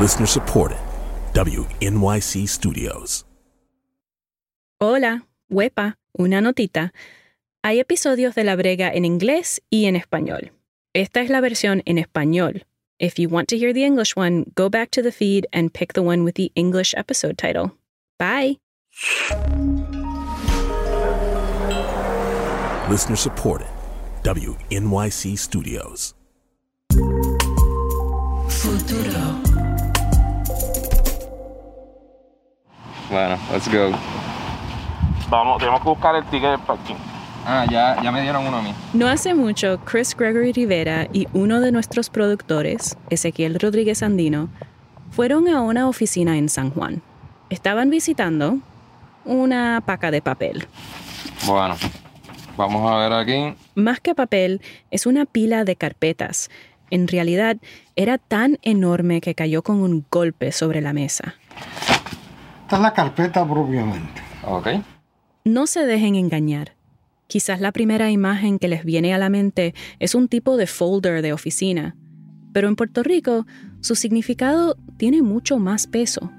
Listener supported. WNYC Studios. Hola, huepa, una notita. Hay episodios de La Brega en inglés y en español. Esta es la versión en español. If you want to hear the English one, go back to the feed and pick the one with the English episode title. Bye. Listener supported. WNYC Studios. Futuro. Bueno, let's go. Vamos, tenemos que buscar el ticket del parking. Ah, ya, ya me dieron uno a mí. No hace mucho, Chris Gregory Rivera y uno de nuestros productores, Ezequiel Rodríguez Andino, fueron a una oficina en San Juan. Estaban visitando una paca de papel. Bueno, vamos a ver aquí. Más que papel, es una pila de carpetas. En realidad, era tan enorme que cayó con un golpe sobre la mesa. Esta es la carpeta propiamente. Ok. No se dejen engañar. Quizás la primera imagen que les viene a la mente es un tipo de folder de oficina, pero en Puerto Rico su significado tiene mucho más peso.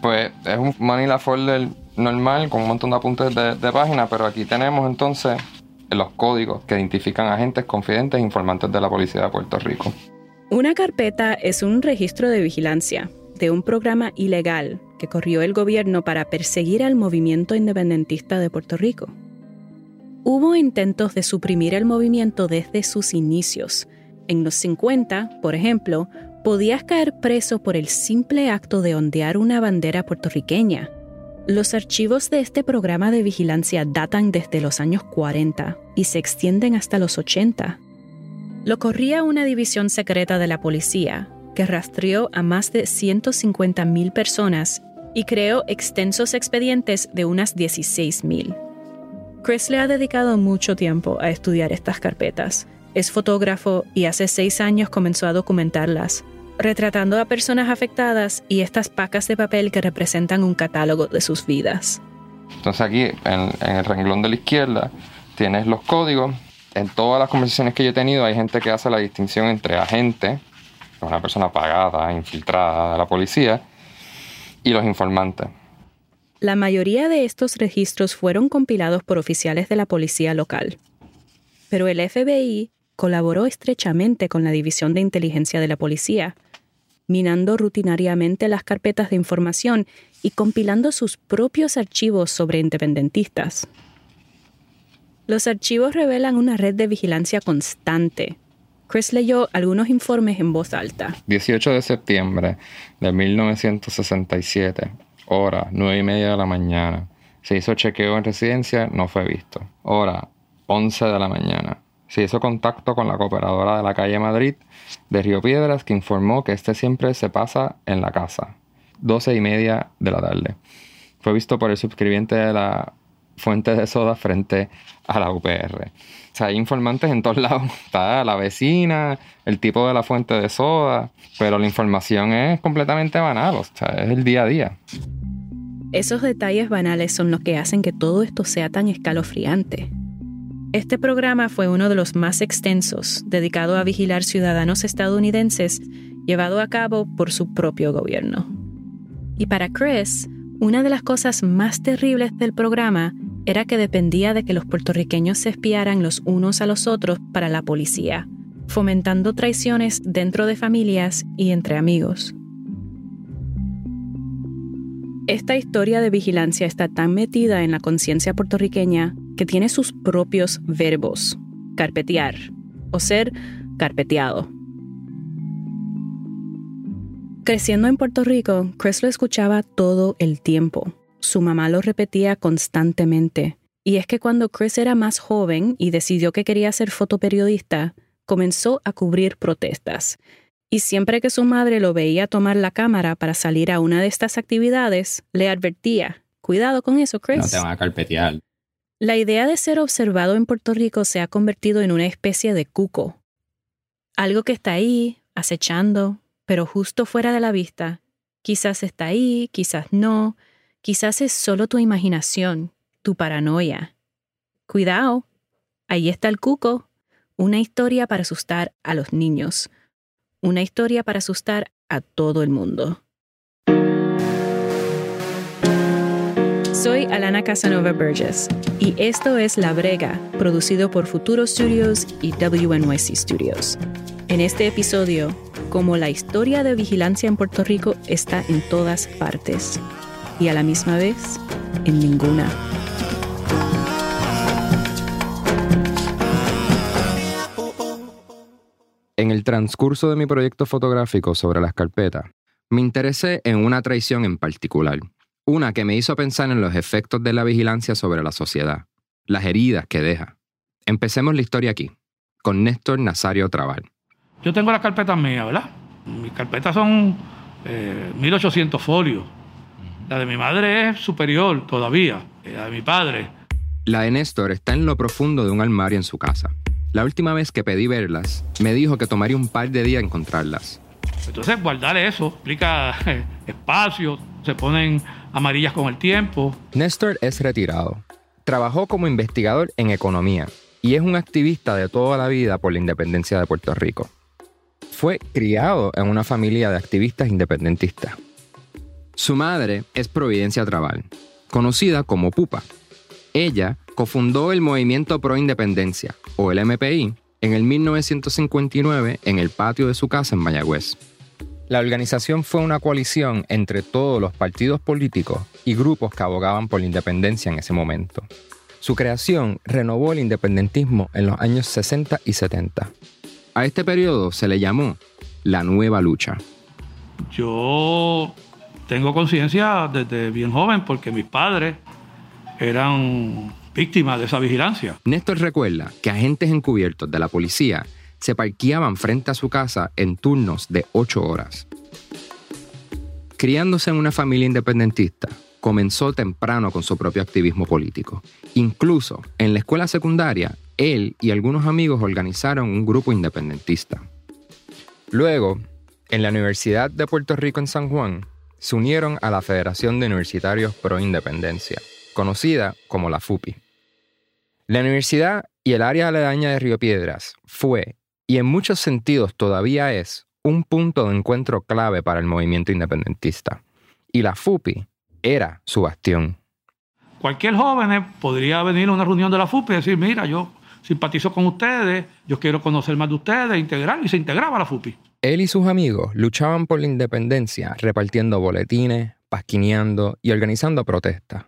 Pues es un Manila folder normal con un montón de apuntes de, de página, pero aquí tenemos entonces los códigos que identifican agentes confidentes e informantes de la Policía de Puerto Rico. Una carpeta es un registro de vigilancia de un programa ilegal que corrió el gobierno para perseguir al movimiento independentista de Puerto Rico. Hubo intentos de suprimir el movimiento desde sus inicios. En los 50, por ejemplo, podías caer preso por el simple acto de ondear una bandera puertorriqueña. Los archivos de este programa de vigilancia datan desde los años 40 y se extienden hasta los 80. Lo corría una división secreta de la policía que rastreó a más de 150.000 personas y creó extensos expedientes de unas 16.000. Chris le ha dedicado mucho tiempo a estudiar estas carpetas. Es fotógrafo y hace seis años comenzó a documentarlas, retratando a personas afectadas y estas pacas de papel que representan un catálogo de sus vidas. Entonces aquí en, en el renglón de la izquierda tienes los códigos. En todas las conversaciones que yo he tenido hay gente que hace la distinción entre agente, una persona pagada, infiltrada de la policía, y los informantes. La mayoría de estos registros fueron compilados por oficiales de la policía local. Pero el FBI colaboró estrechamente con la División de Inteligencia de la Policía, minando rutinariamente las carpetas de información y compilando sus propios archivos sobre independentistas. Los archivos revelan una red de vigilancia constante. Chris leyó algunos informes en voz alta. 18 de septiembre de 1967, hora 9 y media de la mañana. Se hizo chequeo en residencia, no fue visto. Hora 11 de la mañana. Se hizo contacto con la cooperadora de la calle Madrid de Río Piedras que informó que este siempre se pasa en la casa. 12 y media de la tarde. Fue visto por el suscribiente de la fuente de soda frente a la UPR. Hay informantes en todos lados. Está la vecina, el tipo de la fuente de soda, pero la información es completamente banal, o sea, es el día a día. Esos detalles banales son los que hacen que todo esto sea tan escalofriante. Este programa fue uno de los más extensos, dedicado a vigilar ciudadanos estadounidenses, llevado a cabo por su propio gobierno. Y para Chris, una de las cosas más terribles del programa era que dependía de que los puertorriqueños se espiaran los unos a los otros para la policía, fomentando traiciones dentro de familias y entre amigos. Esta historia de vigilancia está tan metida en la conciencia puertorriqueña que tiene sus propios verbos, carpetear o ser carpeteado. Creciendo en Puerto Rico, Chris lo escuchaba todo el tiempo. Su mamá lo repetía constantemente. Y es que cuando Chris era más joven y decidió que quería ser fotoperiodista, comenzó a cubrir protestas. Y siempre que su madre lo veía tomar la cámara para salir a una de estas actividades, le advertía, cuidado con eso, Chris. No te van a carpetear. La idea de ser observado en Puerto Rico se ha convertido en una especie de cuco. Algo que está ahí, acechando, pero justo fuera de la vista. Quizás está ahí, quizás no, quizás es solo tu imaginación, tu paranoia. Cuidado, ahí está el cuco, una historia para asustar a los niños. una historia para asustar a todo el mundo. Soy Alana Casanova Burgess y esto es La Brega, producido por Futuro Studios y WNYC Studios. En este episodio, como la historia de vigilancia en Puerto Rico está en todas partes y a la misma vez en ninguna. En el transcurso de mi proyecto fotográfico sobre las carpetas, me interesé en una traición en particular, una que me hizo pensar en los efectos de la vigilancia sobre la sociedad, las heridas que deja. Empecemos la historia aquí, con Néstor Nazario Trabal. Yo tengo las carpetas mías, ¿verdad? Mis carpetas son 1800 folios. La de mi madre es superior todavía, la de mi padre. La de Néstor está en lo profundo de un armario en su casa. La última vez que pedí verlas, me dijo que tomaría un par de días encontrarlas. Entonces, guardar eso implica espacio, se ponen amarillas con el tiempo. Néstor es retirado. Trabajó como investigador en economía y es un activista de toda la vida por la independencia de Puerto Rico. Fue criado en una familia de activistas independentistas. Su madre es Providencia Trabal, conocida como Pupa. Ella cofundó el Movimiento Pro Independencia, o el MPI, en el 1959 en el patio de su casa en Mayagüez. La organización fue una coalición entre todos los partidos políticos y grupos que abogaban por la independencia en ese momento. Su creación renovó el independentismo en los años 60 y 70. A este periodo se le llamó la nueva lucha. Yo tengo conciencia desde bien joven porque mis padres eran víctimas de esa vigilancia. Néstor recuerda que agentes encubiertos de la policía se parqueaban frente a su casa en turnos de ocho horas. Criándose en una familia independentista, comenzó temprano con su propio activismo político. Incluso en la escuela secundaria, él y algunos amigos organizaron un grupo independentista. Luego, en la Universidad de Puerto Rico en San Juan, se unieron a la Federación de Universitarios Pro Independencia, conocida como la FUPI. La universidad y el área aledaña de Río Piedras fue, y en muchos sentidos todavía es, un punto de encuentro clave para el movimiento independentista. Y la FUPI era su bastión. Cualquier joven podría venir a una reunión de la FUPI y decir, mira, yo simpatizo con ustedes, yo quiero conocer más de ustedes, integrar, y se integraba la FUPI. Él y sus amigos luchaban por la independencia repartiendo boletines, pasquineando y organizando protestas.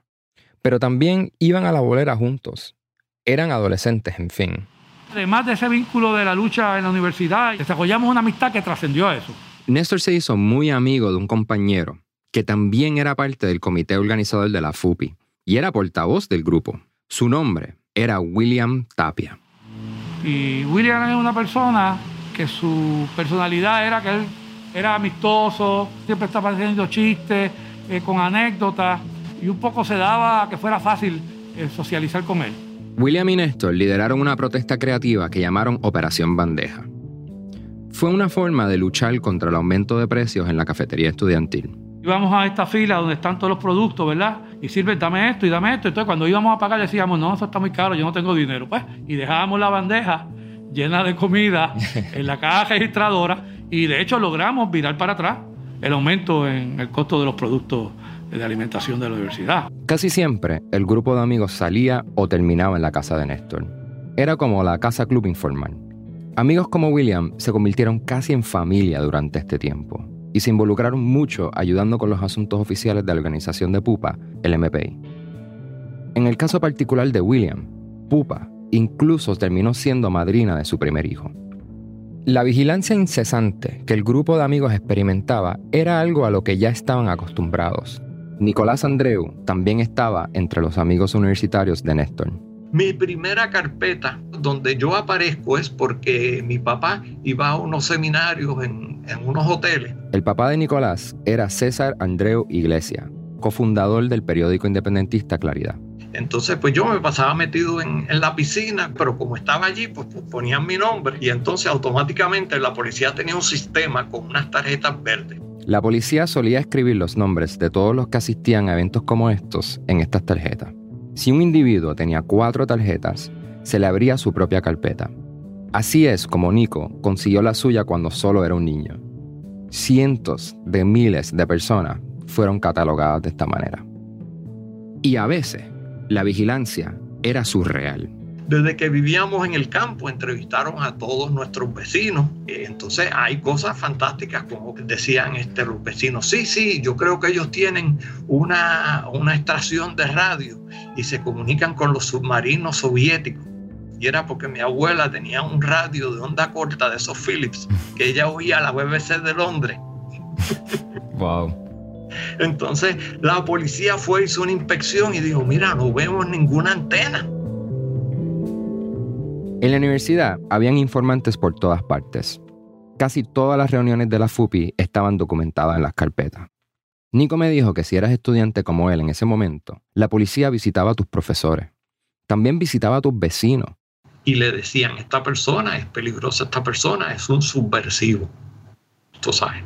Pero también iban a la bolera juntos. Eran adolescentes, en fin. Además de ese vínculo de la lucha en la universidad, desarrollamos una amistad que trascendió a eso. Néstor se hizo muy amigo de un compañero que también era parte del comité organizador de la FUPI y era portavoz del grupo. Su nombre era William Tapia. Y William es una persona que su personalidad era que él era amistoso, siempre estaba haciendo chistes, eh, con anécdotas, y un poco se daba que fuera fácil eh, socializar con él. William y Néstor lideraron una protesta creativa que llamaron Operación Bandeja. Fue una forma de luchar contra el aumento de precios en la cafetería estudiantil. Íbamos a esta fila donde están todos los productos, ¿verdad? Y sirve, dame esto y dame esto. Entonces, cuando íbamos a pagar, decíamos, no, eso está muy caro, yo no tengo dinero. Pues, y dejábamos la bandeja llena de comida en la caja registradora y de hecho logramos virar para atrás el aumento en el costo de los productos de alimentación de la universidad. Casi siempre el grupo de amigos salía o terminaba en la casa de Néstor. Era como la casa club informal. Amigos como William se convirtieron casi en familia durante este tiempo y se involucraron mucho ayudando con los asuntos oficiales de la organización de Pupa, el MPI. En el caso particular de William, Pupa incluso terminó siendo madrina de su primer hijo. La vigilancia incesante que el grupo de amigos experimentaba era algo a lo que ya estaban acostumbrados. Nicolás Andreu también estaba entre los amigos universitarios de Néstor. Mi primera carpeta donde yo aparezco es porque mi papá iba a unos seminarios en, en unos hoteles. El papá de Nicolás era César Andreu Iglesia, cofundador del periódico independentista Claridad. Entonces, pues yo me pasaba metido en, en, la piscina, pero como estaba allí, pues, pues, ponían mi nombre y entonces automáticamente la policía tenía un sistema con unas tarjetas verdes. La policía solía escribir los nombres de todos los que asistían a eventos como estos en estas tarjetas. Si un individuo tenía cuatro tarjetas, se le abría su propia carpeta. Así es como Nico consiguió la suya cuando solo era un niño. Cientos de miles de personas fueron catalogadas de esta manera. Y a veces, la vigilancia era surreal. Desde que vivíamos en el campo, entrevistaron a todos nuestros vecinos. Eh, entonces hay cosas fantásticas como decían este, los vecinos, sí, sí, yo creo que ellos tienen una, una estación de radio y se comunican con los submarinos soviéticos. Y era porque mi abuela tenía un radio de onda corta de esos Philips, que ella oía la BBC de Londres. Wow. Entonces la policía fue, hizo una inspección y dijo, mira, no vemos ninguna antena. En la universidad habían informantes por todas partes. Casi todas las reuniones de la FUPI estaban documentadas en las carpetas. Nico me dijo que si eras estudiante como él en ese momento, la policía visitaba a tus profesores. También visitaba a tus vecinos. Y le decían, esta persona es peligrosa, esta persona es un subversivo. Tú sabes.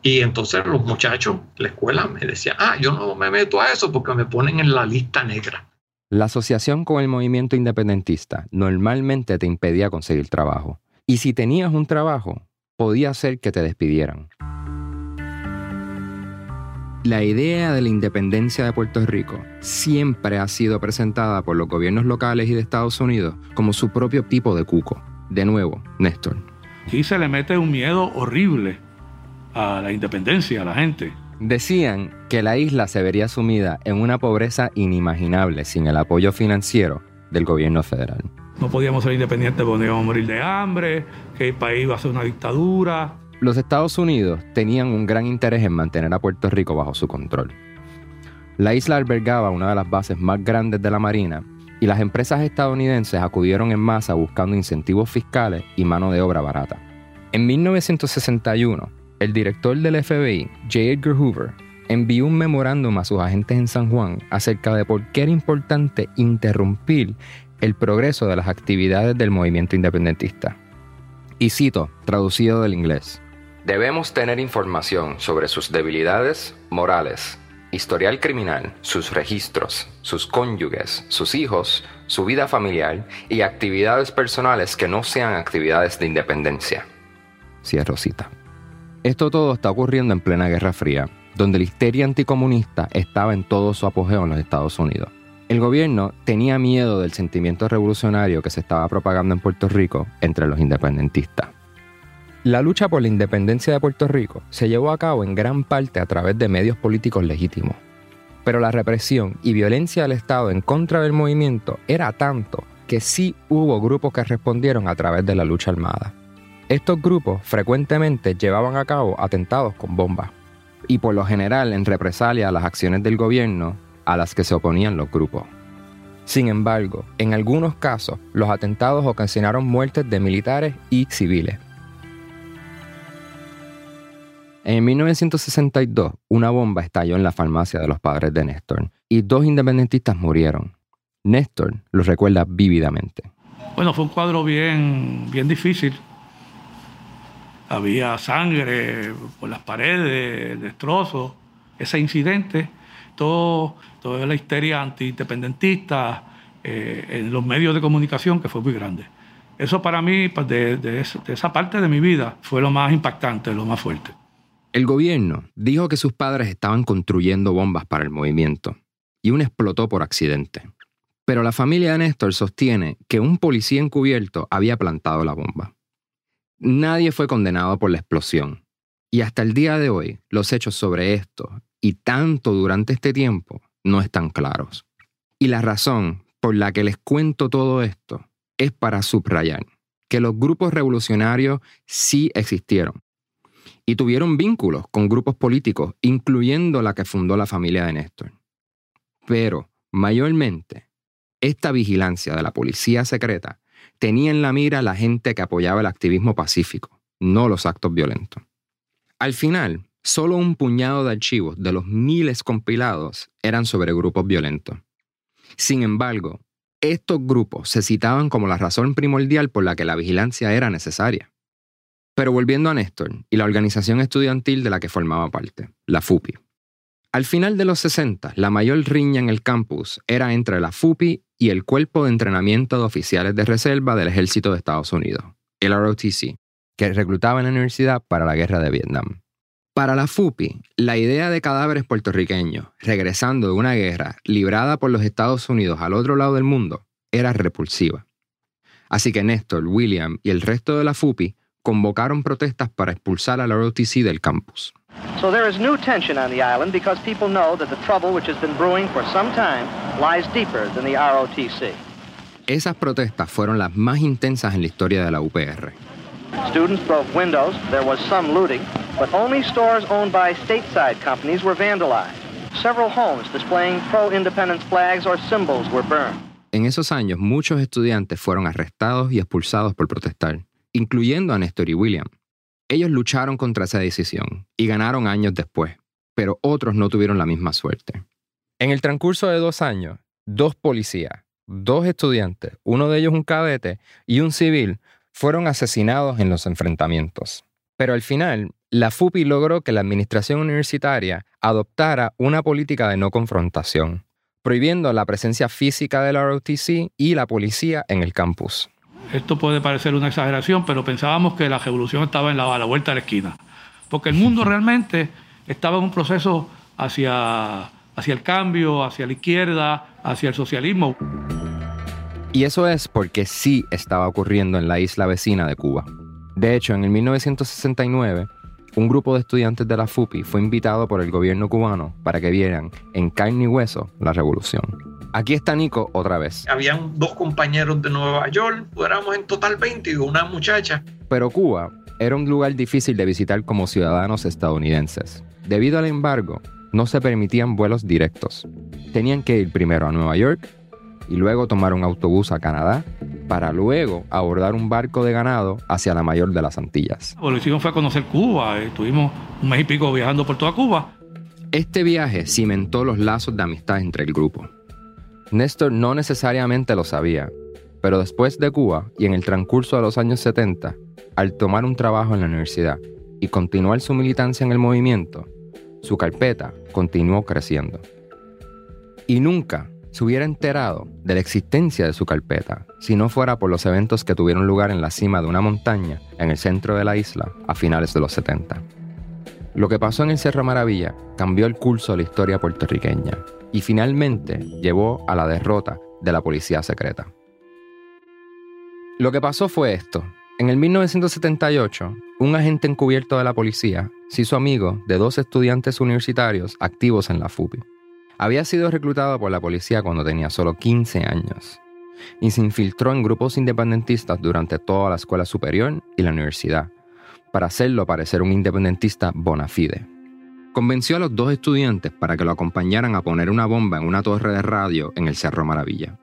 Y entonces los muchachos la escuela me decían, ah, yo no me meto a eso porque me ponen en la lista negra. La asociación con el movimiento independentista normalmente te impedía conseguir trabajo. Y si tenías un trabajo, podía ser que te despidieran. La idea de la independencia de Puerto Rico siempre ha sido presentada por los gobiernos locales y de Estados Unidos como su propio tipo de cuco. De nuevo, Néstor. Sí se le mete un miedo horrible a la independencia, a la gente. Decían que la isla se vería sumida en una pobreza inimaginable sin el apoyo financiero del gobierno federal. No podíamos ser independientes porque íbamos a morir de hambre, que el país iba a ser una dictadura. Los Estados Unidos tenían un gran interés en mantener a Puerto Rico bajo su control. La isla albergaba una de las bases más grandes de la Marina y las empresas estadounidenses acudieron en masa buscando incentivos fiscales y mano de obra barata. En 1961, el director del FBI, J. Edgar Hoover, envió un memorándum a sus agentes en San Juan acerca de por qué era importante interrumpir el progreso de las actividades del movimiento independentista. Y cito, traducido del inglés. Debemos tener información sobre sus debilidades morales, historial criminal, sus registros, sus cónyuges, sus hijos, su vida familiar y actividades personales que no sean actividades de independencia. Cierro cita. Esto todo está ocurriendo en plena Guerra Fría, donde la histeria anticomunista estaba en todo su apogeo en los Estados Unidos. El gobierno tenía miedo del sentimiento revolucionario que se estaba propagando en Puerto Rico entre los independentistas. La lucha por la independencia de Puerto Rico se llevó a cabo en gran parte a través de medios políticos legítimos. Pero la represión y violencia del Estado en contra del movimiento era tanto que sí hubo grupos que respondieron a través de la lucha armada. Estos grupos frecuentemente llevaban a cabo atentados con bombas, y por lo general en represalia a las acciones del gobierno a las que se oponían los grupos. Sin embargo, en algunos casos, los atentados ocasionaron muertes de militares y civiles. En 1962, una bomba estalló en la farmacia de los padres de Néstor y dos independentistas murieron. Néstor los recuerda vívidamente. Bueno, fue un cuadro bien, bien difícil había sangre por las paredes, destrozos. Ese incidente, todo, toda la histeria antiindependentista eh, en los medios de comunicación que fue muy grande. Eso para mí, pues, de, esa parte de mi vida, fue lo más impactante, lo más fuerte. El gobierno dijo que sus padres estaban construyendo bombas para el movimiento y una explotó por accidente. Pero la familia de Néstor sostiene que un policía encubierto había plantado la bomba. Nadie fue condenado por la explosión. Y hasta el día de hoy, los hechos sobre esto, y tanto durante este tiempo, no están claros. Y la razón por la que les cuento todo esto es para subrayar que los grupos revolucionarios sí existieron y tuvieron vínculos con grupos políticos, incluyendo la que fundó la familia de Néstor. Pero, mayormente, esta vigilancia de la policía secreta tenía en la mira la gente que apoyaba el activismo pacífico, no los actos violentos. Al final, solo un puñado de archivos de los miles compilados eran sobre grupos violentos. Sin embargo, estos grupos se citaban como la razón primordial por la que la vigilancia era necesaria. Pero volviendo a Néstor y la organización estudiantil de la que formaba parte, la FUPI. Al final de los 60, la mayor riña en el campus era entre la FUPI y el Cuerpo de Entrenamiento de Oficiales de Reserva del Ejército de Estados Unidos, el ROTC, que reclutaba en la universidad para la guerra de Vietnam. Para la FUPI, la idea de cadáveres puertorriqueños regresando de una guerra librada por los Estados Unidos al otro lado del mundo era repulsiva. Así que Néstor, William y el resto de la FUPI convocaron protestas para expulsar al ROTC del campus. So there is new tension on the island because people know that the trouble which has been brewing for some time lies deeper than the ROTC. Esas protestas fueron las más intensas en la historia de la UPR. Students broke windows, there was some looting, but only stores owned by stateside companies were vandalized. Several homes displaying pro-independence flags or symbols were burned. En esos años, muchos estudiantes fueron arrestados y expulsados por protestar, incluyendo a Néstor y William. Ellos lucharon contra esa decisión y ganaron años después, pero otros no tuvieron la misma suerte. En el transcurso de dos años, dos policías, dos estudiantes, uno de ellos un cadete y un civil, fueron asesinados en los enfrentamientos. Pero al final, la FUPI logró que la administración universitaria adoptara una política de no confrontación, prohibiendo la presencia física del ROTC y la policía en el campus. Esto puede parecer una exageración, pero pensábamos que la revolución estaba en la, a la vuelta de la esquina. Porque el mundo realmente estaba en un proceso hacia, hacia el cambio, hacia la izquierda, hacia el socialismo. Y eso es porque sí estaba ocurriendo en la isla vecina de Cuba. De hecho, en el 1969, un grupo de estudiantes de la FUPI fue invitado por el gobierno cubano para que vieran en carne y hueso la revolución. Aquí está Nico otra vez. Habían dos compañeros de Nueva York, éramos en total 20 y una muchacha. Pero Cuba era un lugar difícil de visitar como ciudadanos estadounidenses. Debido al embargo, no se permitían vuelos directos. Tenían que ir primero a Nueva York y luego tomar un autobús a Canadá para luego abordar un barco de ganado hacia la mayor de las Antillas. Hicimos fue conocer Cuba, estuvimos un mes y pico viajando por toda Cuba. Este viaje cimentó los lazos de amistad entre el grupo. Néstor no necesariamente lo sabía, pero después de Cuba y en el transcurso de los años 70, al tomar un trabajo en la universidad y continuar su militancia en el movimiento, su carpeta continuó creciendo. Y nunca se hubiera enterado de la existencia de su carpeta si no fuera por los eventos que tuvieron lugar en la cima de una montaña en el centro de la isla a finales de los 70. Lo que pasó en el Cerro Maravilla cambió el curso de la historia puertorriqueña y finalmente llevó a la derrota de la policía secreta. Lo que pasó fue esto. En el 1978, un agente encubierto de la policía se hizo amigo de dos estudiantes universitarios activos en la FUPI. Había sido reclutado por la policía cuando tenía solo 15 años y se infiltró en grupos independentistas durante toda la escuela superior y la universidad, para hacerlo parecer un independentista bona fide. Convenció a los dos estudiantes para que lo acompañaran a poner una bomba en una torre de radio en el Cerro Maravilla,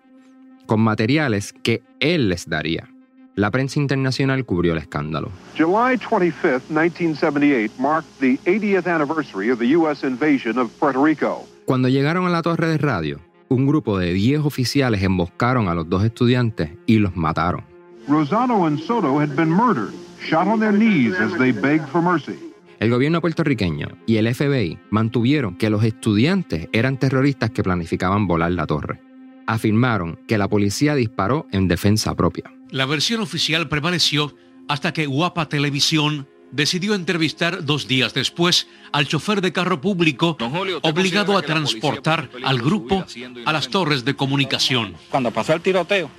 con materiales que él les daría. La prensa internacional cubrió el escándalo. July 25, 1978 marked the 80th anniversary of the U.S. invasion of Puerto Rico. Cuando llegaron a la torre de radio, un grupo de 10 oficiales emboscaron a los dos estudiantes y los mataron. Rosano and Soto had been murdered, shot on their knees as they begged for mercy. El gobierno puertorriqueño y el FBI mantuvieron que los estudiantes eran terroristas que planificaban volar la torre. Afirmaron que la policía disparó en defensa propia. La versión oficial prevaleció hasta que Guapa Televisión decidió entrevistar dos días después al chofer de carro público obligado a transportar al grupo a las torres de comunicación. Cuando pasó el tiroteo,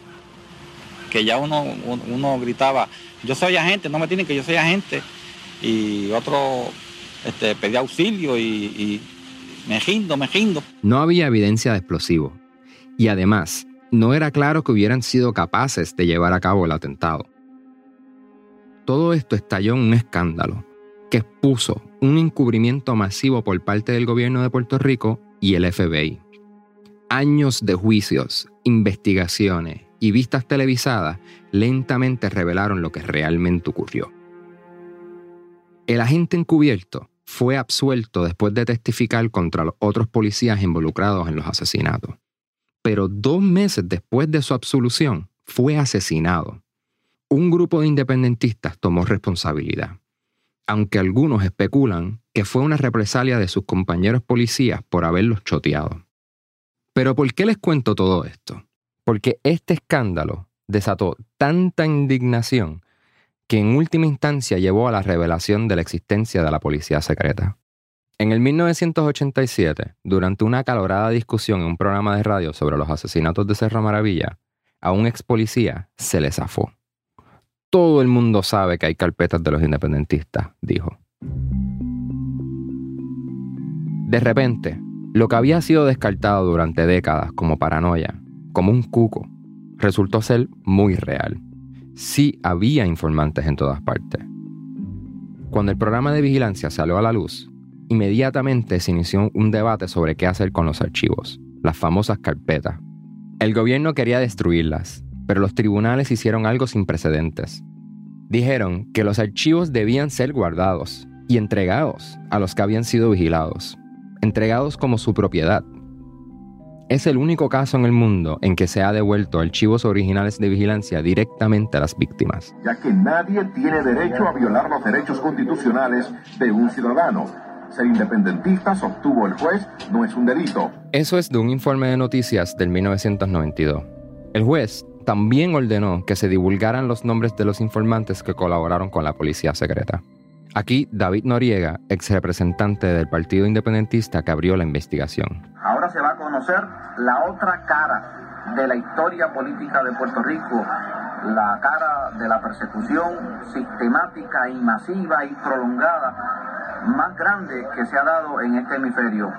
que ya uno, uno gritaba, yo soy agente, no me tienen que yo soy agente, y otro este, pedía auxilio y, me gindo, me gindo. No había evidencia de explosivos y además no era claro que hubieran sido capaces de llevar a cabo el atentado. Todo esto estalló en un escándalo que expuso un encubrimiento masivo por parte del gobierno de Puerto Rico y el FBI. Años de juicios, investigaciones y vistas televisadas lentamente revelaron lo que realmente ocurrió. El agente encubierto fue absuelto después de testificar contra los otros policías involucrados en los asesinatos. Pero dos meses después de su absolución, fue asesinado un grupo de independentistas tomó responsabilidad. aunque algunos especulan que fue una represalia de sus compañeros policías por haberlos choteado. Pero ¿por qué les cuento todo esto? Porque este escándalo desató tanta indignación que en última instancia llevó a la revelación de la existencia de la policía secreta. En el 1987, durante una acalorada discusión en un programa de radio sobre los asesinatos de Cerro Maravilla, a un ex policía se le zafó. Todo el mundo sabe que hay carpetas de los independentistas, dijo. De repente, lo que había sido descartado durante décadas como paranoia, como un cuco, resultó ser muy real. Sí había informantes en todas partes. Cuando el programa de vigilancia salió a la luz, inmediatamente se inició un debate sobre qué hacer con los archivos, las famosas carpetas. El gobierno quería destruirlas, pero los tribunales hicieron algo sin precedentes. Dijeron que los archivos debían ser guardados y entregados a los que habían sido vigilados, entregados como su propiedad. Es el único caso en el mundo en que se ha devuelto archivos originales de vigilancia directamente a las víctimas. Ya que nadie tiene derecho a violar los derechos constitucionales de un ciudadano ser independentista, sostuvo el juez, no es un delito. Eso es de un informe de noticias del 1992. El juez también ordenó que se divulgaran los nombres de los informantes que colaboraron con la policía secreta. Aquí David Noriega, ex representante del Partido Independentista que abrió la investigación. Ahora se va a conocer la otra cara de la historia política de Puerto Rico, la cara de la persecución sistemática y masiva y prolongada más grande que se ha dado en este hemisferio.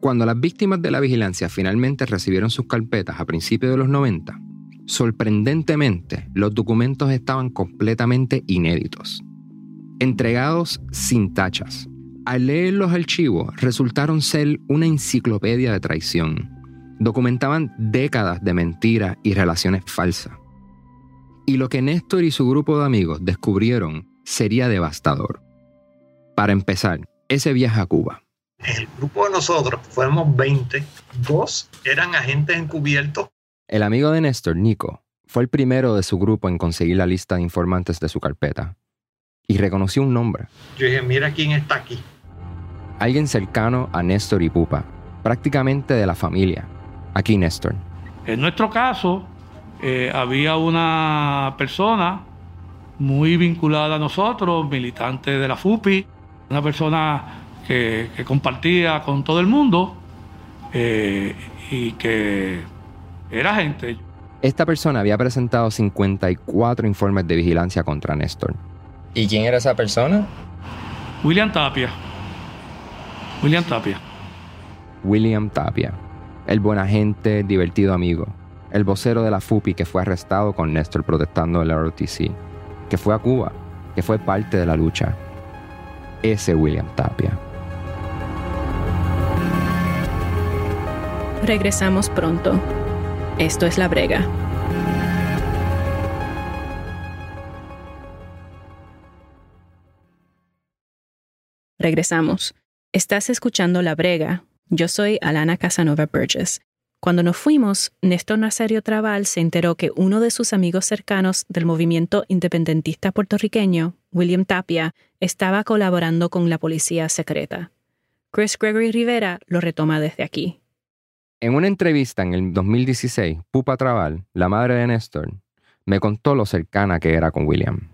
Cuando las víctimas de la vigilancia finalmente recibieron sus carpetas a principios de los 90, sorprendentemente los documentos estaban completamente inéditos, entregados sin tachas. Al leer los archivos resultaron ser una enciclopedia de traición. Documentaban décadas de mentiras y relaciones falsas. Y lo que Néstor y su grupo de amigos descubrieron sería devastador. Para empezar, ese viaje a Cuba. El grupo de nosotros fuimos 20, dos eran agentes encubiertos. El amigo de Néstor, Nico, fue el primero de su grupo en conseguir la lista de informantes de su carpeta y reconoció un nombre. Yo dije, mira quién está aquí. Alguien cercano a Néstor y Pupa, prácticamente de la familia. Aquí Néstor. En nuestro caso, eh, había una persona muy vinculada a nosotros, militante de la FUPI, una persona que, compartía con todo el mundo eh, y que era gente. Esta persona había presentado 54 informes de vigilancia contra Néstor. ¿Y quién era esa persona? William Tapia. William Tapia. William Tapia. El buen agente, divertido amigo. El vocero de la FUPI que fue arrestado con Néstor protestando el ROTC. Que fue a Cuba. Que fue parte de la lucha ese William Tapia. Regresamos pronto. Esto es La Brega. Regresamos. Estás escuchando La Brega. Yo soy Alana Casanova Burgess. Cuando nos fuimos, Néstor Nazario Trabal se enteró que uno de sus amigos cercanos del movimiento independentista puertorriqueño, William Tapia, estaba colaborando con la policía secreta. Chris Gregory Rivera lo retoma desde aquí. En una entrevista en el 2016, Pupa Trabal, la madre de Néstor, me contó lo cercana que era con William.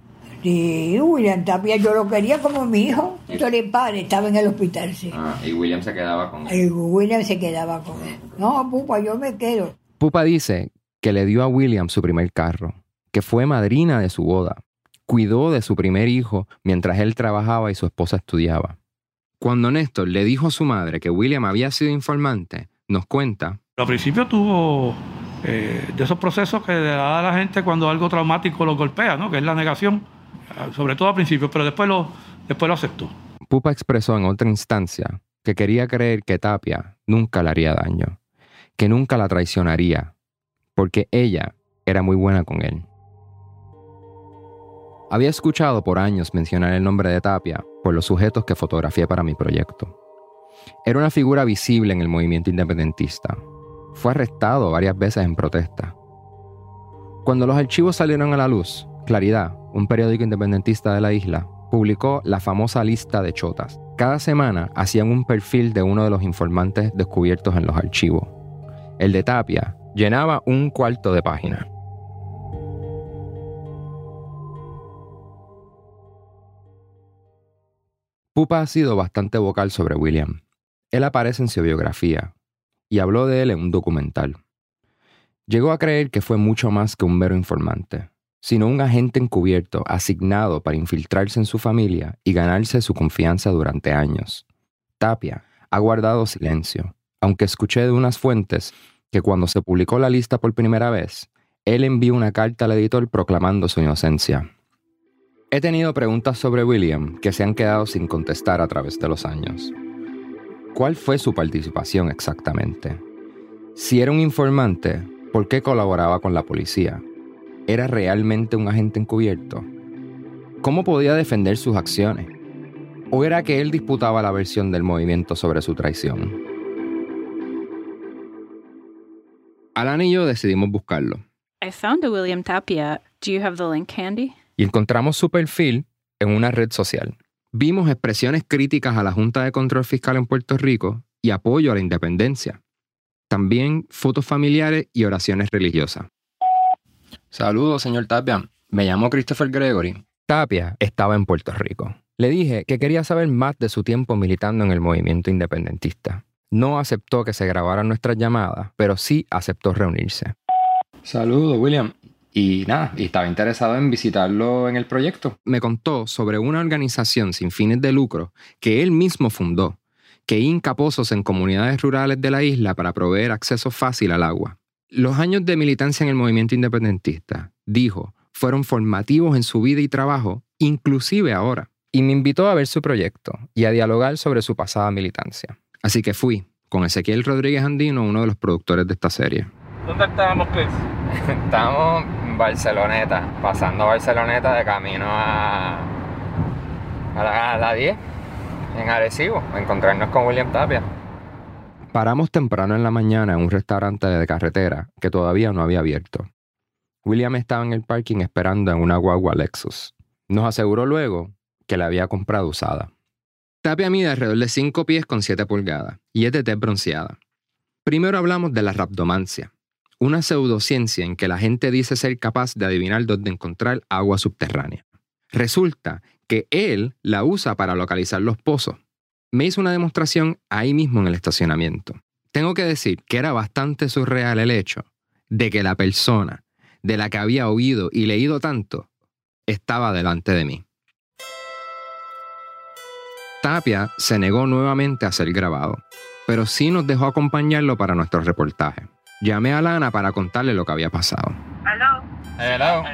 Sí, William Tapia yo lo quería como mi hijo. Yo le padre estaba en el hospital, sí. Ah, y William se quedaba con él. Y William se quedaba con él. No, Pupa, yo me quedo. Pupa dice que le dio a William su primer carro, que fue madrina de su boda, cuidó de su primer hijo mientras él trabajaba y su esposa estudiaba. Cuando Néstor le dijo a su madre que William había sido informante, nos cuenta. Al principio tuvo eh, de esos procesos que le da a la gente cuando algo traumático lo golpea, ¿no? que es la negación sobre todo al principio, pero después lo, después lo aceptó. Pupa expresó en otra instancia que quería creer que Tapia nunca le haría daño, que nunca la traicionaría, porque ella era muy buena con él. Había escuchado por años mencionar el nombre de Tapia por los sujetos que fotografié para mi proyecto. Era una figura visible en el movimiento independentista. Fue arrestado varias veces en protesta. Cuando los archivos salieron a la luz, Claridad, un periódico independentista de la isla, publicó la famosa lista de chotas. Cada semana hacían un perfil de uno de los informantes descubiertos en los archivos. El de Tapia llenaba un cuarto de página. Pupa ha sido bastante vocal sobre William. Él aparece en su biografía y habló de él en un documental. Llegó a creer que fue mucho más que un mero informante, sino un agente encubierto asignado para infiltrarse en su familia y ganarse su confianza durante años. Tapia ha guardado silencio, aunque escuché de unas fuentes que cuando se publicó la lista por primera vez, él envió una carta al editor proclamando su inocencia. He tenido preguntas sobre William que se han quedado sin contestar a través de los años. ¿Cuál fue su participación exactamente? Si era un informante, ¿por qué colaboraba con la policía? ¿Era realmente un agente encubierto? ¿Cómo podía defender sus acciones? ¿O era que él disputaba la versión del movimiento sobre su traición? Alan y yo decidimos buscarlo. I found a William Tapia. Do you have the link handy? y encontramos su perfil en una red social. Vimos expresiones críticas a la Junta de Control Fiscal en Puerto Rico y apoyo a la independencia. También fotos familiares y oraciones religiosas. Saludos, señor Tapia. Me llamo Christopher Gregory. Tapia estaba en Puerto Rico. Le dije que quería saber más de su tiempo militando en el movimiento independentista. No aceptó que se grabaran nuestras llamadas, pero sí aceptó reunirse. Saludos, William. Y nada, y estaba interesado en visitarlo en el proyecto. Me contó sobre una organización sin fines de lucro que él mismo fundó, que hinca pozos en comunidades rurales de la isla para proveer acceso fácil al agua. Los años de militancia en el movimiento independentista, dijo, fueron formativos en su vida y trabajo, inclusive ahora. Y me invitó a ver su proyecto y a dialogar sobre su pasada militancia. Así que fui, con Ezequiel Rodríguez Andino, uno de los productores de esta serie. ¿Dónde estábamos, Chris? Estamos en Barceloneta, pasando Barceloneta de camino a, a, la, a la 10, en Arecibo, a encontrarnos con William Tapia. Paramos temprano en la mañana en un restaurante de carretera que todavía no había abierto. William estaba en el parking esperando en una guagua Lexus. Nos aseguró luego que la había comprado usada. Tapia mide alrededor de 5 pies con 7 pulgadas y es de tez bronceada. Primero hablamos de la raptomancia, una pseudociencia en que la gente dice ser capaz de adivinar dónde encontrar agua subterránea. Resulta que él la usa para localizar los pozos. Me hizo una demostración ahí mismo en el estacionamiento. Tengo que decir que era bastante surreal el hecho de que la persona de la que había oído y leído tanto estaba delante de mí. Tapia se negó nuevamente a ser grabado, pero sí nos dejó acompañarlo para nuestro reportaje. Llamé a Lana para contarle lo que había pasado. Hello. Hello.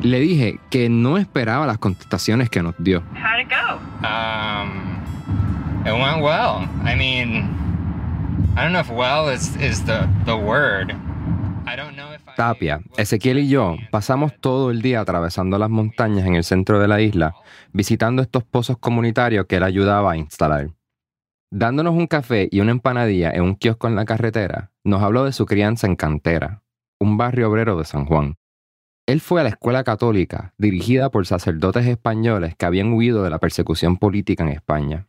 Le dije que no esperaba las contestaciones que nos dio. How'd it go? Um, it went well. I mean, I don't know if well is, is the, the word. I don't know if I... Tapia, Ezequiel y yo pasamos todo el día atravesando las montañas en el centro de la isla, visitando estos pozos comunitarios que él ayudaba a instalar. Dándonos un café y una empanadilla en un kiosco en la carretera, nos habló de su crianza en Cantera, un barrio obrero de San Juan. Él fue a la escuela católica, dirigida por sacerdotes españoles que habían huido de la persecución política en España.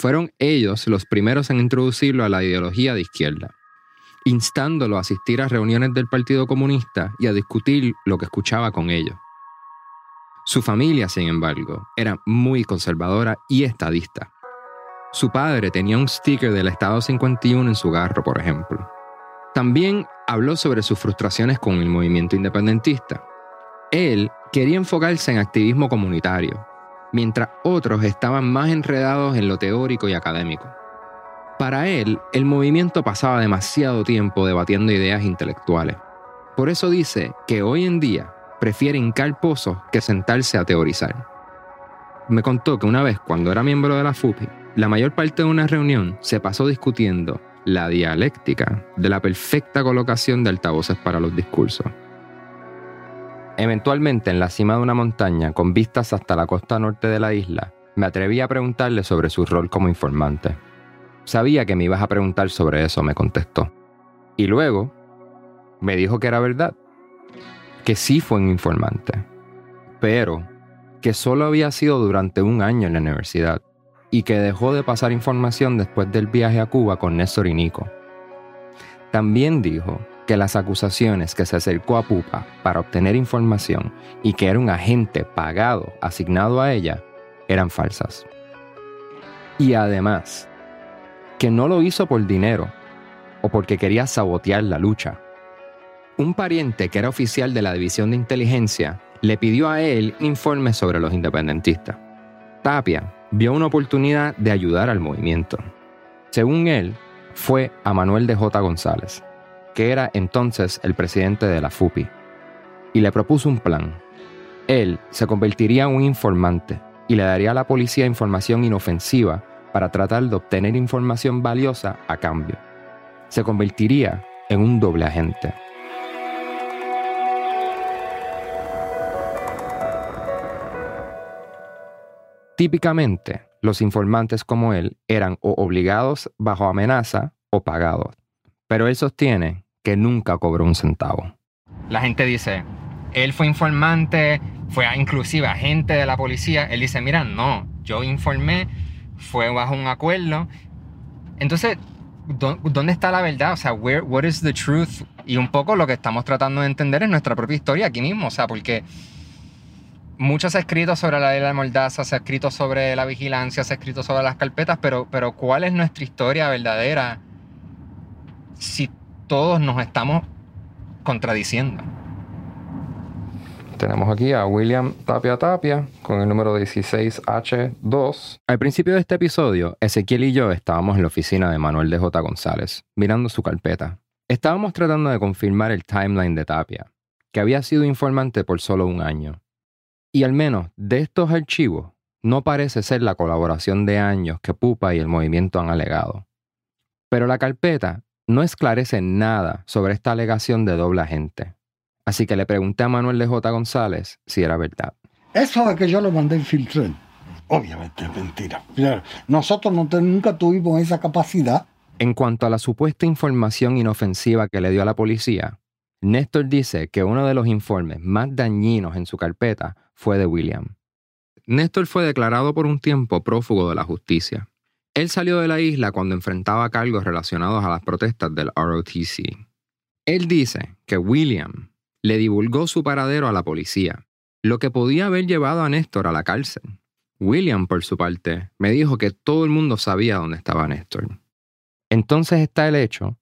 Fueron ellos los primeros en introducirlo a la ideología de izquierda, instándolo a asistir a reuniones del Partido Comunista y a discutir lo que escuchaba con ellos. Su familia, sin embargo, era muy conservadora y estadista. Su padre tenía un sticker del Estado 51 en su garro, por ejemplo. También habló sobre sus frustraciones con el movimiento independentista. Él quería enfocarse en activismo comunitario, mientras otros estaban más enredados en lo teórico y académico. Para él, el movimiento pasaba demasiado tiempo debatiendo ideas intelectuales. Por eso dice que hoy en día prefiere hincar pozos que sentarse a teorizar. Me contó que una vez, cuando era miembro de la FUPI, la mayor parte de una reunión se pasó discutiendo la dialéctica de la perfecta colocación de altavoces para los discursos. Eventualmente, en la cima de una montaña, con vistas hasta la costa norte de la isla, me atreví a preguntarle sobre su rol como informante. Sabía que me ibas a preguntar sobre eso, me contestó. Y luego me dijo que era verdad, que sí fue un informante, pero que solo había sido durante un año en la universidad y que dejó de pasar información después del viaje a Cuba con Néstor y Nico. También dijo que las acusaciones que se acercó a Pupa para obtener información y que era un agente pagado asignado a ella eran falsas. Y además, que no lo hizo por dinero o porque quería sabotear la lucha. Un pariente que era oficial de la División de Inteligencia le pidió a él informes sobre los independentistas. Tapia vio una oportunidad de ayudar al movimiento. Según él, fue a Manuel de J. González, que era entonces el presidente de la FUPI, y le propuso un plan. Él se convertiría en un informante y le daría a la policía información inofensiva para tratar de obtener información valiosa a cambio. Se convertiría en un doble agente. Típicamente, los informantes como él eran o obligados bajo amenaza o pagados, pero él sostiene que nunca cobró un centavo. La gente dice, él fue informante, fue inclusive agente de la policía. Él dice, mira, no, yo informé, fue bajo un acuerdo. Entonces, ¿dónde está la verdad? O sea, where, what is the truth? Y un poco lo que estamos tratando de entender es nuestra propia historia aquí mismo, o sea, porque mucho se ha escrito sobre la ley de la mordaza, se ha escrito sobre la vigilancia, se ha escrito sobre las carpetas, pero, pero ¿cuál es nuestra historia verdadera si todos nos estamos contradiciendo? Tenemos aquí a William Tapia Tapia con el número 16H2. Al principio de este episodio, Ezequiel y yo estábamos en la oficina de Manuel de J. González, mirando su carpeta. Estábamos tratando de confirmar el timeline de Tapia, que había sido informante por solo un año. Y al menos de estos archivos, no parece ser la colaboración de años que Pupa y el movimiento han alegado. Pero la carpeta no esclarece nada sobre esta alegación de doble agente. Así que le pregunté a Manuel de J. González si era verdad. Eso de que yo lo mandé infiltrar, obviamente es mentira. Nosotros no nunca tuvimos esa capacidad. En cuanto a la supuesta información inofensiva que le dio a la policía, Néstor dice que uno de los informes más dañinos en su carpeta fue de William. Néstor fue declarado por un tiempo prófugo de la justicia. Él salió de la isla cuando enfrentaba cargos relacionados a las protestas del ROTC. Él dice que William le divulgó su paradero a la policía, lo que podía haber llevado a Néstor a la cárcel. William, por su parte, me dijo que todo el mundo sabía dónde estaba Néstor. Entonces está el hecho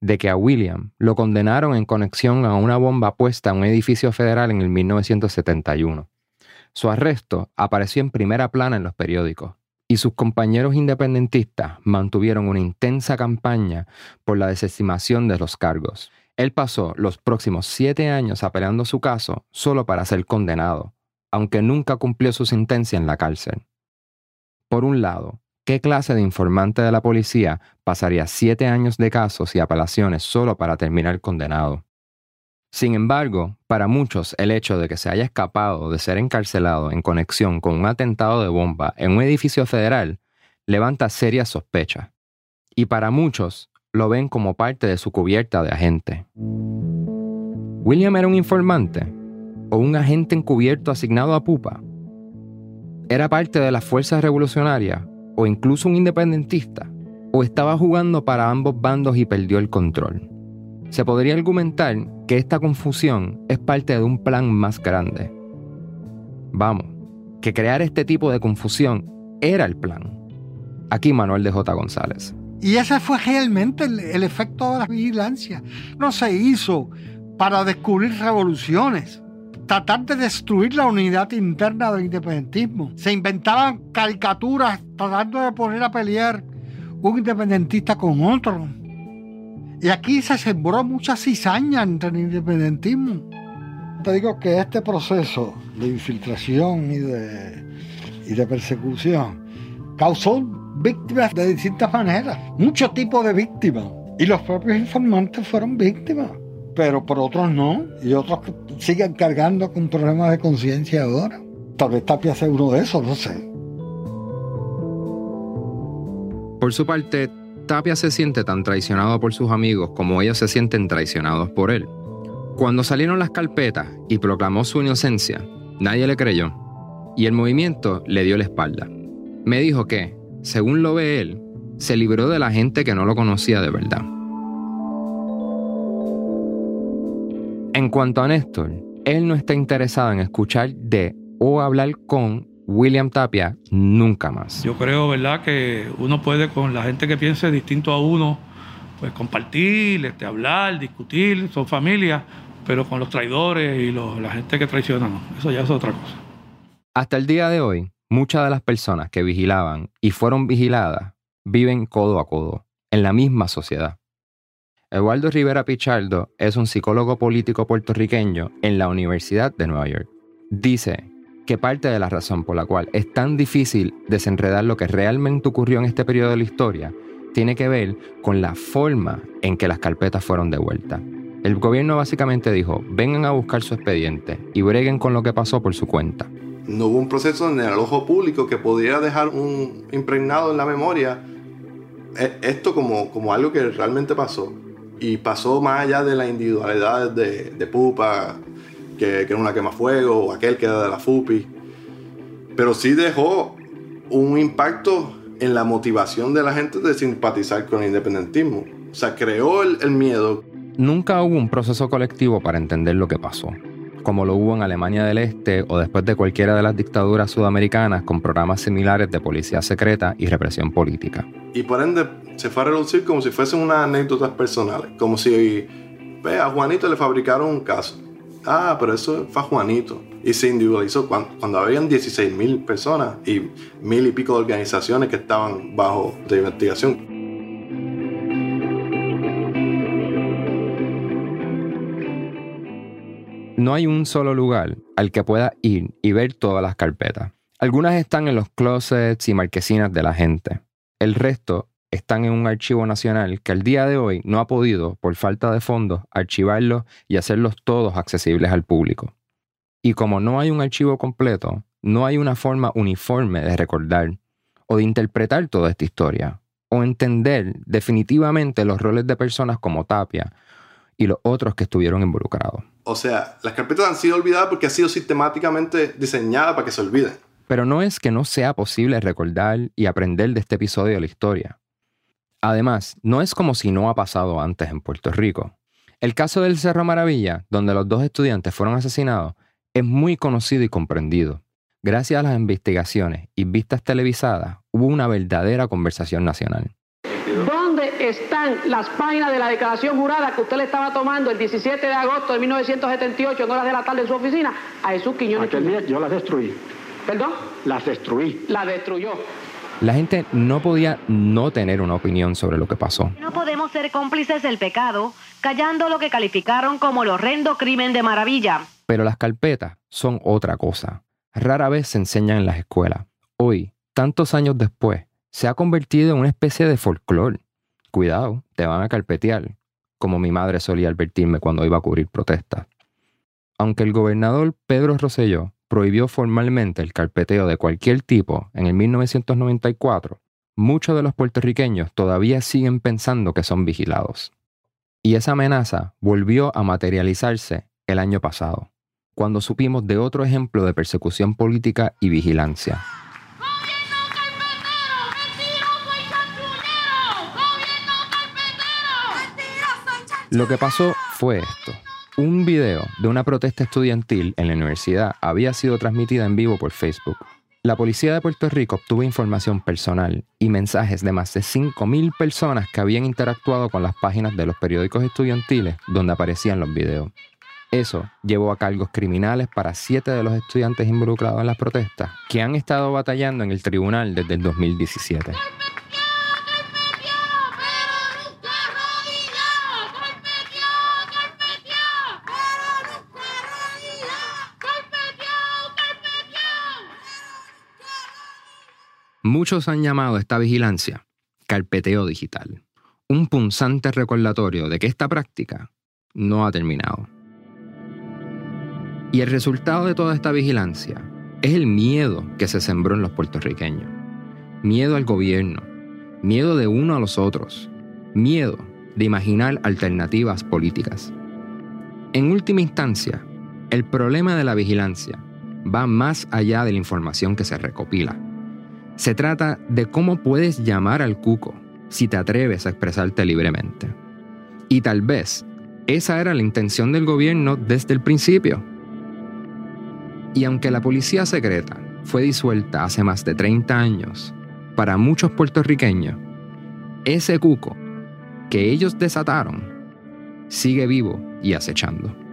de que a William lo condenaron en conexión a una bomba puesta en un edificio federal en el 1971. Su arresto apareció en primera plana en los periódicos y sus compañeros independentistas mantuvieron una intensa campaña por la desestimación de los cargos. Él pasó los próximos siete años apelando su caso solo para ser condenado, aunque nunca cumplió su sentencia en la cárcel. Por un lado, ¿qué clase de informante de la policía pasaría siete años de casos y apelaciones solo para terminar condenado? Sin embargo, para muchos el hecho de que se haya escapado de ser encarcelado en conexión con un atentado de bomba en un edificio federal levanta serias sospechas. Y para muchos, lo ven como parte de su cubierta de agente. ¿William era un informante o un agente encubierto asignado a Pupa? ¿Era parte de las fuerzas revolucionarias o incluso un independentista? ¿O estaba jugando para ambos bandos y perdió el control? Se podría argumentar que esta confusión es parte de un plan más grande. Vamos, que crear este tipo de confusión era el plan. Aquí Manuel de J. González. Y ese fue realmente el, efecto de la vigilancia. No se hizo para descubrir revoluciones, tratar de destruir la unidad interna del independentismo. Se inventaban caricaturas tratando de poner a pelear un independentista con otro. Y aquí se sembró mucha cizaña entre el independentismo. Te digo que este proceso de infiltración y de, y de persecución causó víctimas de distintas maneras, muchos tipos de víctimas. Y los propios informantes fueron víctimas, pero por otros no, y otros siguen cargando con problemas de conciencia ahora. Tal vez Tapia sea uno de esos, no sé. Por su parte, Tapia se siente tan traicionado por sus amigos como ellos se sienten traicionados por él. Cuando salieron las carpetas y proclamó su inocencia, nadie le creyó y el movimiento le dio la espalda. Me dijo que, según lo ve él, se libró de la gente que no lo conocía de verdad. En cuanto a Néstor, él no está interesado en escuchar de o hablar con William Tapia nunca más. Yo creo, ¿verdad?, que uno puede con la gente que piense distinto a uno, pues compartir, este, hablar, discutir, son familias, pero con los traidores y la gente que traiciona, no. Eso ya es otra cosa. Hasta el día de hoy, muchas de las personas que vigilaban y fueron vigiladas viven codo a codo, en la misma sociedad. Eduardo Rivera Pichardo es un psicólogo político puertorriqueño en la Universidad de Nueva York. Dice que parte de la razón por la cual es tan difícil desenredar lo que realmente ocurrió en este periodo de la historia tiene que ver con la forma en que las carpetas fueron devueltas. El gobierno básicamente dijo, vengan a buscar su expediente y breguen con lo que pasó por su cuenta. No hubo un proceso en el ojo público que pudiera dejar un impregnado en la memoria e, esto como, como algo que realmente pasó. Y pasó más allá de la individualidad de, de Pupa, que, que era una quemafuego, o aquel que era de la FUPI. Pero sí dejó un impacto en la motivación de la gente de simpatizar con el independentismo. O sea, creó el, el miedo. Nunca hubo un proceso colectivo para entender lo que pasó, como lo hubo en Alemania del Este o después de cualquiera de las dictaduras sudamericanas con programas similares de policía secreta y represión política. Y por ende se fue a reducir como si fuesen unas anécdotas personales, como si ve, a Juanito le fabricaron un caso. Ah, pero eso fue Juanito. Y se individualizó cuando, cuando habían 16 mil personas y mil y pico de organizaciones que estaban bajo de investigación. No hay un solo lugar al que pueda ir y ver todas las carpetas. Algunas están en los closets y marquesinas de la gente. El resto están en un archivo nacional que al día de hoy no ha podido, por falta de fondos, archivarlos y hacerlos todos accesibles al público. Y como no hay un archivo completo, no hay una forma uniforme de recordar o de interpretar toda esta historia, o entender definitivamente los roles de personas como Tapia y los otros que estuvieron involucrados. O sea, las carpetas han sido olvidadas porque han sido sistemáticamente diseñadas para que se olviden. Pero no es que no sea posible recordar y aprender de este episodio de la historia. Además, no es como si no ha pasado antes en Puerto Rico. El caso del Cerro Maravilla, donde los dos estudiantes fueron asesinados, es muy conocido y comprendido. Gracias a las investigaciones y vistas televisadas, hubo una verdadera conversación nacional. ¿Dónde están las páginas de la declaración jurada que usted le estaba tomando el 17 de agosto de 1978 en horas de la tarde en su oficina a Jesús Quiñones? Aquel día yo las destruí. ¿Perdón? Las destruí. La destruyó. La gente no podía no tener una opinión sobre lo que pasó. No podemos ser cómplices del pecado, callando lo que calificaron como el horrendo crimen de maravilla. Pero las carpetas son otra cosa. Rara vez se enseñan en las escuelas. Hoy, tantos años después, se ha convertido en una especie de folclore. Cuidado, te van a carpetear, como mi madre solía advertirme cuando iba a cubrir protestas. Aunque el gobernador Pedro Rosselló prohibió formalmente el carpeteo de cualquier tipo en el 1994, muchos de los puertorriqueños todavía siguen pensando que son vigilados. Y esa amenaza volvió a materializarse el año pasado, cuando supimos de otro ejemplo de persecución política y vigilancia. Lo que pasó fue esto. Un video de una protesta estudiantil en la universidad había sido transmitida en vivo por Facebook. La policía de Puerto Rico obtuvo información personal y mensajes de más de 5.000 personas que habían interactuado con las páginas de los periódicos estudiantiles donde aparecían los videos. Eso llevó a cargos criminales para siete de los estudiantes involucrados en las protestas, que han estado batallando en el tribunal desde el 2017. Muchos han llamado esta vigilancia carpeteo digital, un punzante recordatorio de que esta práctica no ha terminado. Y el resultado de toda esta vigilancia es el miedo que se sembró en los puertorriqueños. Miedo al gobierno, miedo de uno a los otros, miedo de imaginar alternativas políticas. En última instancia, el problema de la vigilancia, va más allá de la información que se recopila. Se trata de cómo puedes llamar al cuco si te atreves a expresarte libremente. Y tal vez esa era la intención del gobierno desde el principio. Y aunque la policía secreta fue disuelta hace más de 30 años, para muchos puertorriqueños, ese cuco que ellos desataron sigue vivo y acechando.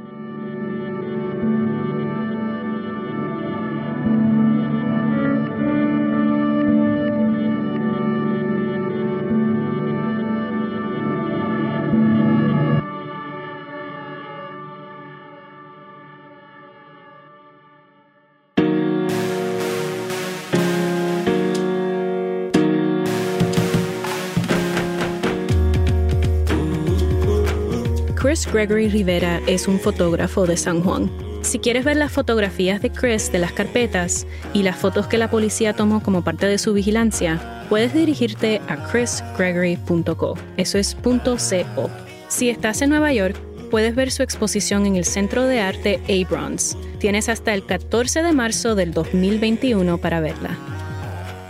Chris Gregory Rivera es un fotógrafo de San Juan. Si quieres ver las fotografías de Chris de las carpetas y las fotos que la policía tomó como parte de su vigilancia, puedes dirigirte a chrisgregory.co. Eso es .co. Si estás en Nueva York, puedes ver su exposición en el Centro de Arte Abrons. Tienes hasta el 14 de marzo del 2021 para verla.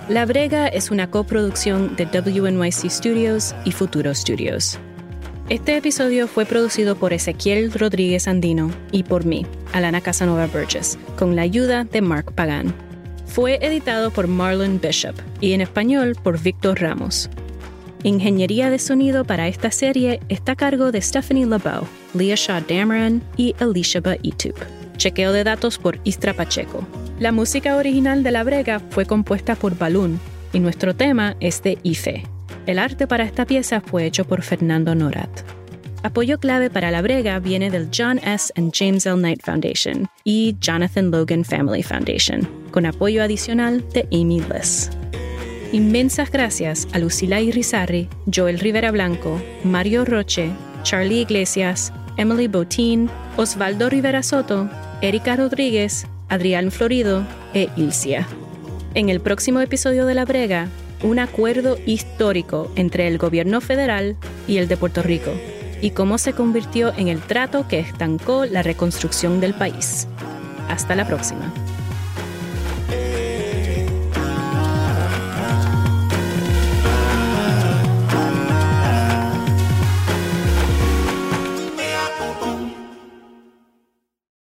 La Brega es una coproducción de WNYC Studios y Futuro Studios. Este episodio fue producido por Ezequiel Rodríguez Andino y por mí, Alana Casanova Burgess, con la ayuda de Mark Pagan. Fue editado por Marlon Bishop y en español por Víctor Ramos. Ingeniería de sonido para esta serie está a cargo de Stephanie LeBeau, Leah Shaw Dameron y Alicia Baitup. Chequeo de datos por Istra Pacheco. La música original de La Brega fue compuesta por Balloon y nuestro tema es de Ife. El arte para esta pieza fue hecho por Fernando Norat. Apoyo clave para la brega viene del John S. and James L. Knight Foundation y Jonathan Logan Family Foundation, con apoyo adicional de Amy Liss. Inmensas gracias a Lucila Irizarry, Joel Rivera Blanco, Mario Roche, Charlie Iglesias, Emily Botín, Osvaldo Rivera Soto, Erika Rodríguez, Adrián Florido e Ilcia. En el próximo episodio de La Brega, un acuerdo histórico entre el gobierno federal y el de Puerto Rico, y cómo se convirtió en el trato que estancó la reconstrucción del país. Hasta la próxima.